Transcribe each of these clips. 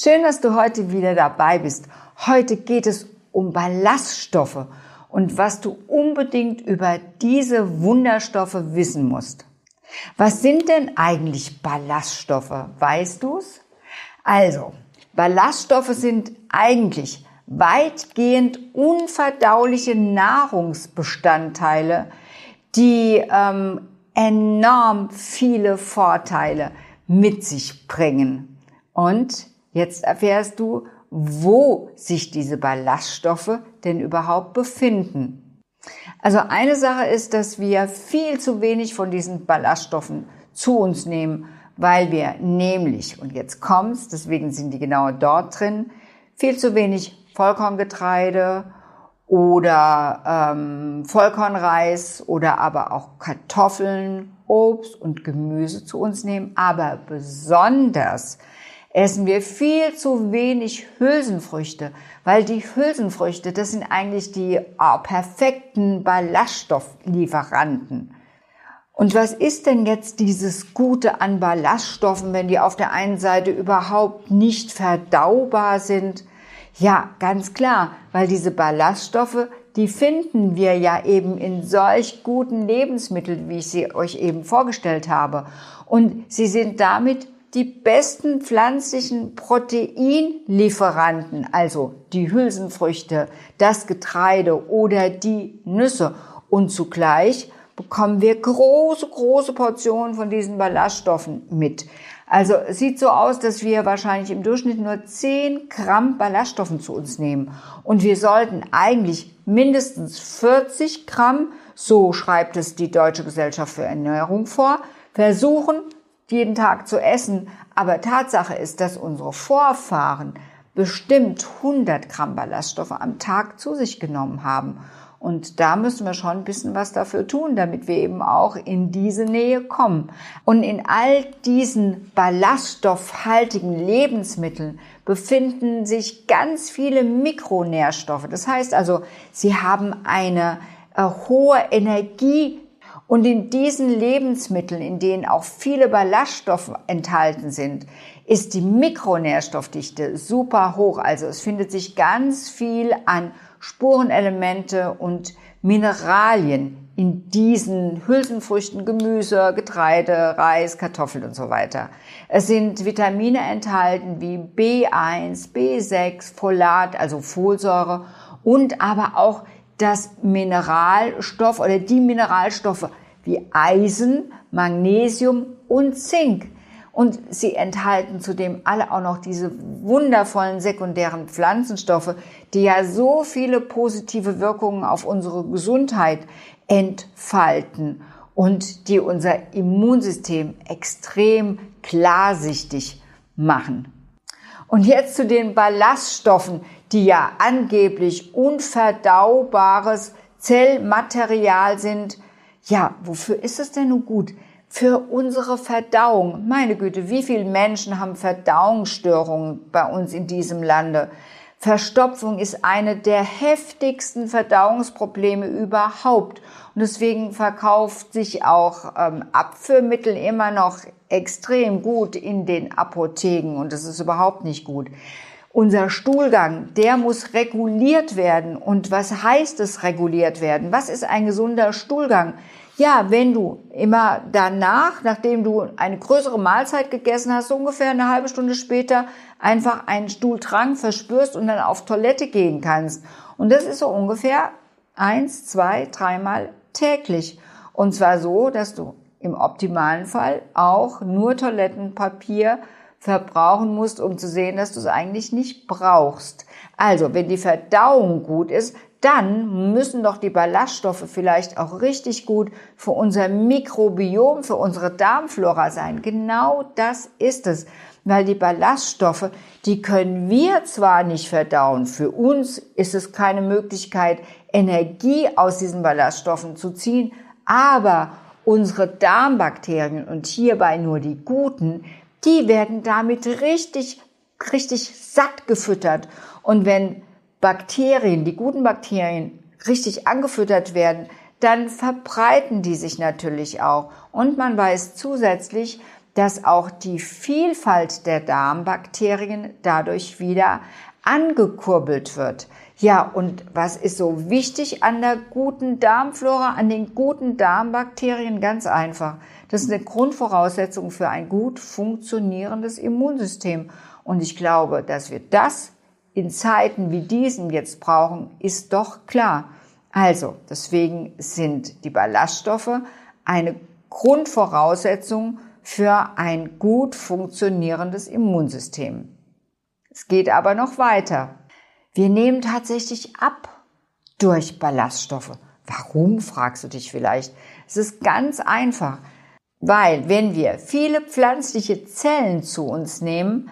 Schön, dass du heute wieder dabei bist. Heute geht es um Ballaststoffe und was du unbedingt über diese Wunderstoffe wissen musst. Was sind denn eigentlich Ballaststoffe? Weißt du's? Also, Ballaststoffe sind eigentlich weitgehend unverdauliche Nahrungsbestandteile, die ähm, enorm viele Vorteile mit sich bringen. Und jetzt erfährst du, wo sich diese Ballaststoffe denn überhaupt befinden. Also eine Sache ist, dass wir viel zu wenig von diesen Ballaststoffen zu uns nehmen, weil wir nämlich, und jetzt kommt's, deswegen sind die genau dort drin, viel zu wenig Vollkorngetreide oder ähm, Vollkornreis oder aber auch Kartoffeln, Obst und Gemüse zu uns nehmen. Aber besonders essen wir viel zu wenig Hülsenfrüchte, weil die Hülsenfrüchte, das sind eigentlich die oh, perfekten Ballaststofflieferanten. Und was ist denn jetzt dieses Gute an Ballaststoffen, wenn die auf der einen Seite überhaupt nicht verdaubar sind? Ja, ganz klar, weil diese Ballaststoffe, die finden wir ja eben in solch guten Lebensmitteln, wie ich sie euch eben vorgestellt habe. Und sie sind damit die besten pflanzlichen Proteinlieferanten, also die Hülsenfrüchte, das Getreide oder die Nüsse. Und zugleich bekommen wir große, große Portionen von diesen Ballaststoffen mit. Also es sieht so aus, dass wir wahrscheinlich im Durchschnitt nur 10 Gramm Ballaststoffen zu uns nehmen. Und wir sollten eigentlich mindestens 40 Gramm, so schreibt es die Deutsche Gesellschaft für Ernährung vor, versuchen jeden Tag zu essen. Aber Tatsache ist, dass unsere Vorfahren bestimmt 100 Gramm Ballaststoffe am Tag zu sich genommen haben. Und da müssen wir schon ein bisschen was dafür tun, damit wir eben auch in diese Nähe kommen. Und in all diesen ballaststoffhaltigen Lebensmitteln befinden sich ganz viele Mikronährstoffe. Das heißt also, sie haben eine äh, hohe Energie und in diesen Lebensmitteln, in denen auch viele Ballaststoffe enthalten sind, ist die Mikronährstoffdichte super hoch. Also es findet sich ganz viel an Spurenelemente und Mineralien in diesen Hülsenfrüchten, Gemüse, Getreide, Reis, Kartoffeln und so weiter. Es sind Vitamine enthalten wie B1, B6, Folat, also Folsäure und aber auch das Mineralstoff oder die Mineralstoffe wie Eisen, Magnesium und Zink. Und sie enthalten zudem alle auch noch diese wundervollen sekundären Pflanzenstoffe, die ja so viele positive Wirkungen auf unsere Gesundheit entfalten und die unser Immunsystem extrem klarsichtig machen. Und jetzt zu den Ballaststoffen, die ja angeblich unverdaubares Zellmaterial sind. Ja, wofür ist es denn nun gut? für unsere Verdauung. Meine Güte, wie viele Menschen haben Verdauungsstörungen bei uns in diesem Lande? Verstopfung ist eine der heftigsten Verdauungsprobleme überhaupt. Und deswegen verkauft sich auch ähm, Abführmittel immer noch extrem gut in den Apotheken. Und das ist überhaupt nicht gut. Unser Stuhlgang, der muss reguliert werden. Und was heißt es reguliert werden? Was ist ein gesunder Stuhlgang? Ja, wenn du immer danach, nachdem du eine größere Mahlzeit gegessen hast, so ungefähr eine halbe Stunde später einfach einen Stuhldrang verspürst und dann auf Toilette gehen kannst. Und das ist so ungefähr eins, zwei, dreimal täglich. Und zwar so, dass du im optimalen Fall auch nur Toilettenpapier verbrauchen musst, um zu sehen, dass du es eigentlich nicht brauchst. Also, wenn die Verdauung gut ist, dann müssen doch die Ballaststoffe vielleicht auch richtig gut für unser Mikrobiom, für unsere Darmflora sein. Genau das ist es. Weil die Ballaststoffe, die können wir zwar nicht verdauen. Für uns ist es keine Möglichkeit, Energie aus diesen Ballaststoffen zu ziehen. Aber unsere Darmbakterien und hierbei nur die guten, die werden damit richtig, richtig satt gefüttert. Und wenn Bakterien, die guten Bakterien, richtig angefüttert werden, dann verbreiten die sich natürlich auch. Und man weiß zusätzlich, dass auch die Vielfalt der Darmbakterien dadurch wieder angekurbelt wird. Ja, und was ist so wichtig an der guten Darmflora, an den guten Darmbakterien? Ganz einfach. Das ist eine Grundvoraussetzung für ein gut funktionierendes Immunsystem. Und ich glaube, dass wir das in Zeiten wie diesen jetzt brauchen, ist doch klar. Also, deswegen sind die Ballaststoffe eine Grundvoraussetzung für ein gut funktionierendes Immunsystem. Es geht aber noch weiter. Wir nehmen tatsächlich ab durch Ballaststoffe. Warum, fragst du dich vielleicht. Es ist ganz einfach, weil wenn wir viele pflanzliche Zellen zu uns nehmen,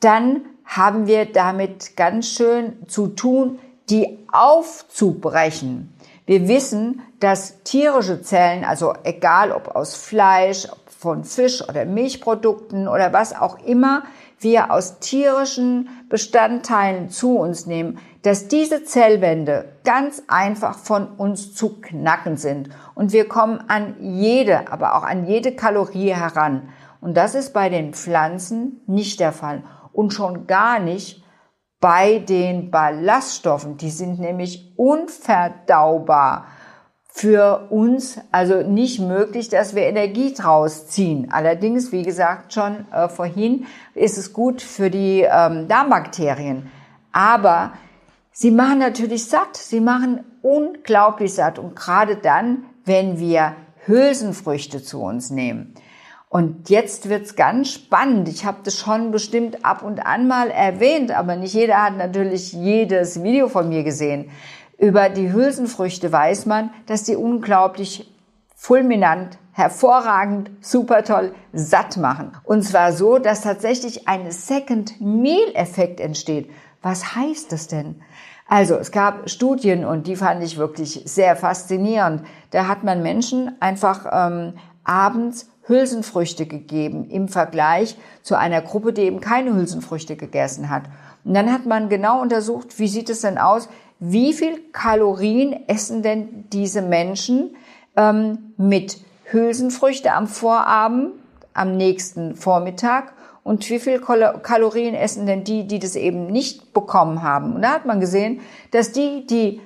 dann haben wir damit ganz schön zu tun, die aufzubrechen. Wir wissen, dass tierische Zellen, also egal ob aus Fleisch, von Fisch oder Milchprodukten oder was auch immer, wir aus tierischen Bestandteilen zu uns nehmen, dass diese Zellwände ganz einfach von uns zu knacken sind. Und wir kommen an jede, aber auch an jede Kalorie heran. Und das ist bei den Pflanzen nicht der Fall. Und schon gar nicht bei den Ballaststoffen. Die sind nämlich unverdaubar für uns also nicht möglich, dass wir Energie draus ziehen. Allerdings, wie gesagt schon äh, vorhin, ist es gut für die ähm, Darmbakterien. Aber sie machen natürlich satt. Sie machen unglaublich satt. Und gerade dann, wenn wir Hülsenfrüchte zu uns nehmen. Und jetzt wird's ganz spannend. Ich habe das schon bestimmt ab und an mal erwähnt, aber nicht jeder hat natürlich jedes Video von mir gesehen. Über die Hülsenfrüchte weiß man, dass die unglaublich fulminant, hervorragend, super toll, satt machen. Und zwar so, dass tatsächlich ein Second Meal Effekt entsteht. Was heißt das denn? Also es gab Studien und die fand ich wirklich sehr faszinierend. Da hat man Menschen einfach ähm, abends Hülsenfrüchte gegeben im Vergleich zu einer Gruppe, die eben keine Hülsenfrüchte gegessen hat. Und dann hat man genau untersucht, wie sieht es denn aus, wie viel Kalorien essen denn diese Menschen ähm, mit Hülsenfrüchte am Vorabend, am nächsten Vormittag und wie viel Kalorien essen denn die, die das eben nicht bekommen haben. Und da hat man gesehen, dass die, die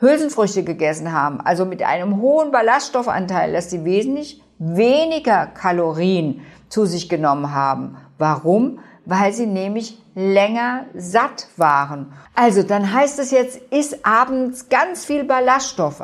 Hülsenfrüchte gegessen haben, also mit einem hohen Ballaststoffanteil, dass die wesentlich weniger Kalorien zu sich genommen haben. Warum? Weil sie nämlich länger satt waren. Also dann heißt es jetzt, isst abends ganz viel Ballaststoffe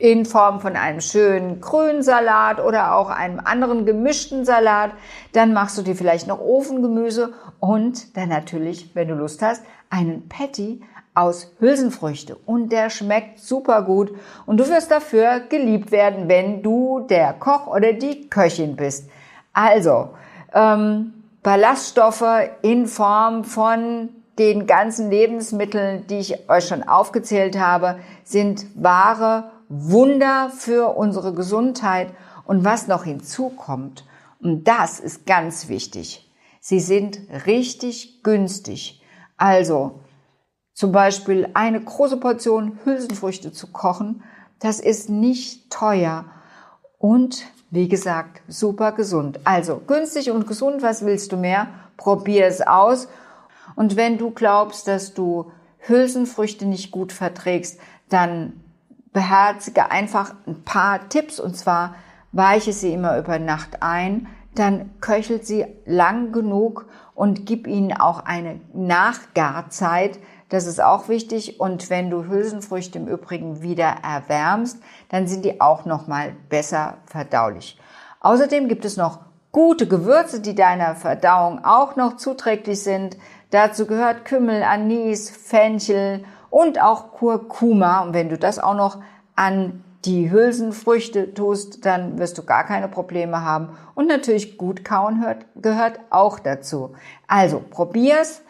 in Form von einem schönen grünen Salat oder auch einem anderen gemischten Salat. Dann machst du dir vielleicht noch Ofengemüse und dann natürlich, wenn du Lust hast, einen Patty aus Hülsenfrüchte. Und der schmeckt super gut und du wirst dafür geliebt werden, wenn du der Koch oder die Köchin bist. Also, ähm, Ballaststoffe in Form von den ganzen Lebensmitteln, die ich euch schon aufgezählt habe, sind wahre Wunder für unsere Gesundheit. Und was noch hinzukommt, und das ist ganz wichtig, sie sind richtig günstig. Also zum Beispiel eine große Portion Hülsenfrüchte zu kochen, das ist nicht teuer und wie gesagt, super gesund. Also günstig und gesund, was willst du mehr? Probier es aus. Und wenn du glaubst, dass du Hülsenfrüchte nicht gut verträgst, dann beherzige einfach ein paar Tipps und zwar weiche sie immer über Nacht ein, dann köchelt sie lang genug und gib ihnen auch eine Nachgarzeit, das ist auch wichtig. Und wenn du Hülsenfrüchte im Übrigen wieder erwärmst, dann sind die auch nochmal besser verdaulich. Außerdem gibt es noch gute Gewürze, die deiner Verdauung auch noch zuträglich sind. Dazu gehört Kümmel, Anis, Fenchel und auch Kurkuma. Und wenn du das auch noch an die Hülsenfrüchte tust, dann wirst du gar keine Probleme haben. Und natürlich gut kauen hört, gehört auch dazu. Also probier's.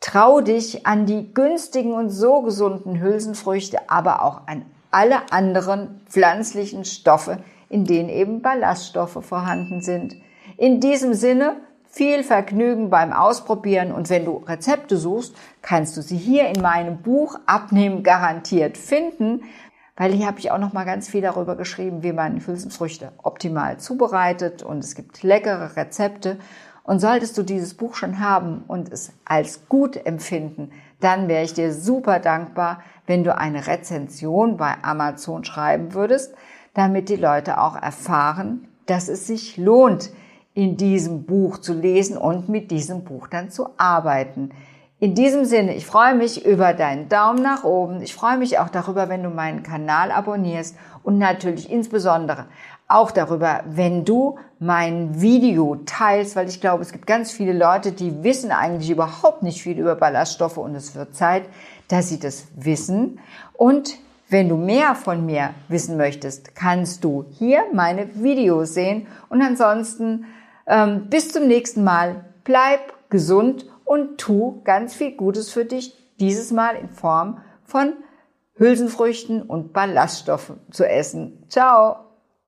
Trau dich an die günstigen und so gesunden Hülsenfrüchte, aber auch an alle anderen pflanzlichen Stoffe, in denen eben Ballaststoffe vorhanden sind. In diesem Sinne viel Vergnügen beim Ausprobieren und wenn du Rezepte suchst, kannst du sie hier in meinem Buch Abnehmen garantiert finden. weil hier habe ich auch noch mal ganz viel darüber geschrieben, wie man Hülsenfrüchte optimal zubereitet und es gibt leckere Rezepte. Und solltest du dieses Buch schon haben und es als gut empfinden, dann wäre ich dir super dankbar, wenn du eine Rezension bei Amazon schreiben würdest, damit die Leute auch erfahren, dass es sich lohnt, in diesem Buch zu lesen und mit diesem Buch dann zu arbeiten. In diesem Sinne, ich freue mich über deinen Daumen nach oben. Ich freue mich auch darüber, wenn du meinen Kanal abonnierst und natürlich insbesondere auch darüber, wenn du mein Video teilst, weil ich glaube, es gibt ganz viele Leute, die wissen eigentlich überhaupt nicht viel über Ballaststoffe und es wird Zeit, dass sie das wissen. Und wenn du mehr von mir wissen möchtest, kannst du hier meine Videos sehen und ansonsten ähm, bis zum nächsten Mal. Bleib gesund und tu ganz viel Gutes für dich, dieses Mal in Form von Hülsenfrüchten und Ballaststoffen zu essen. Ciao!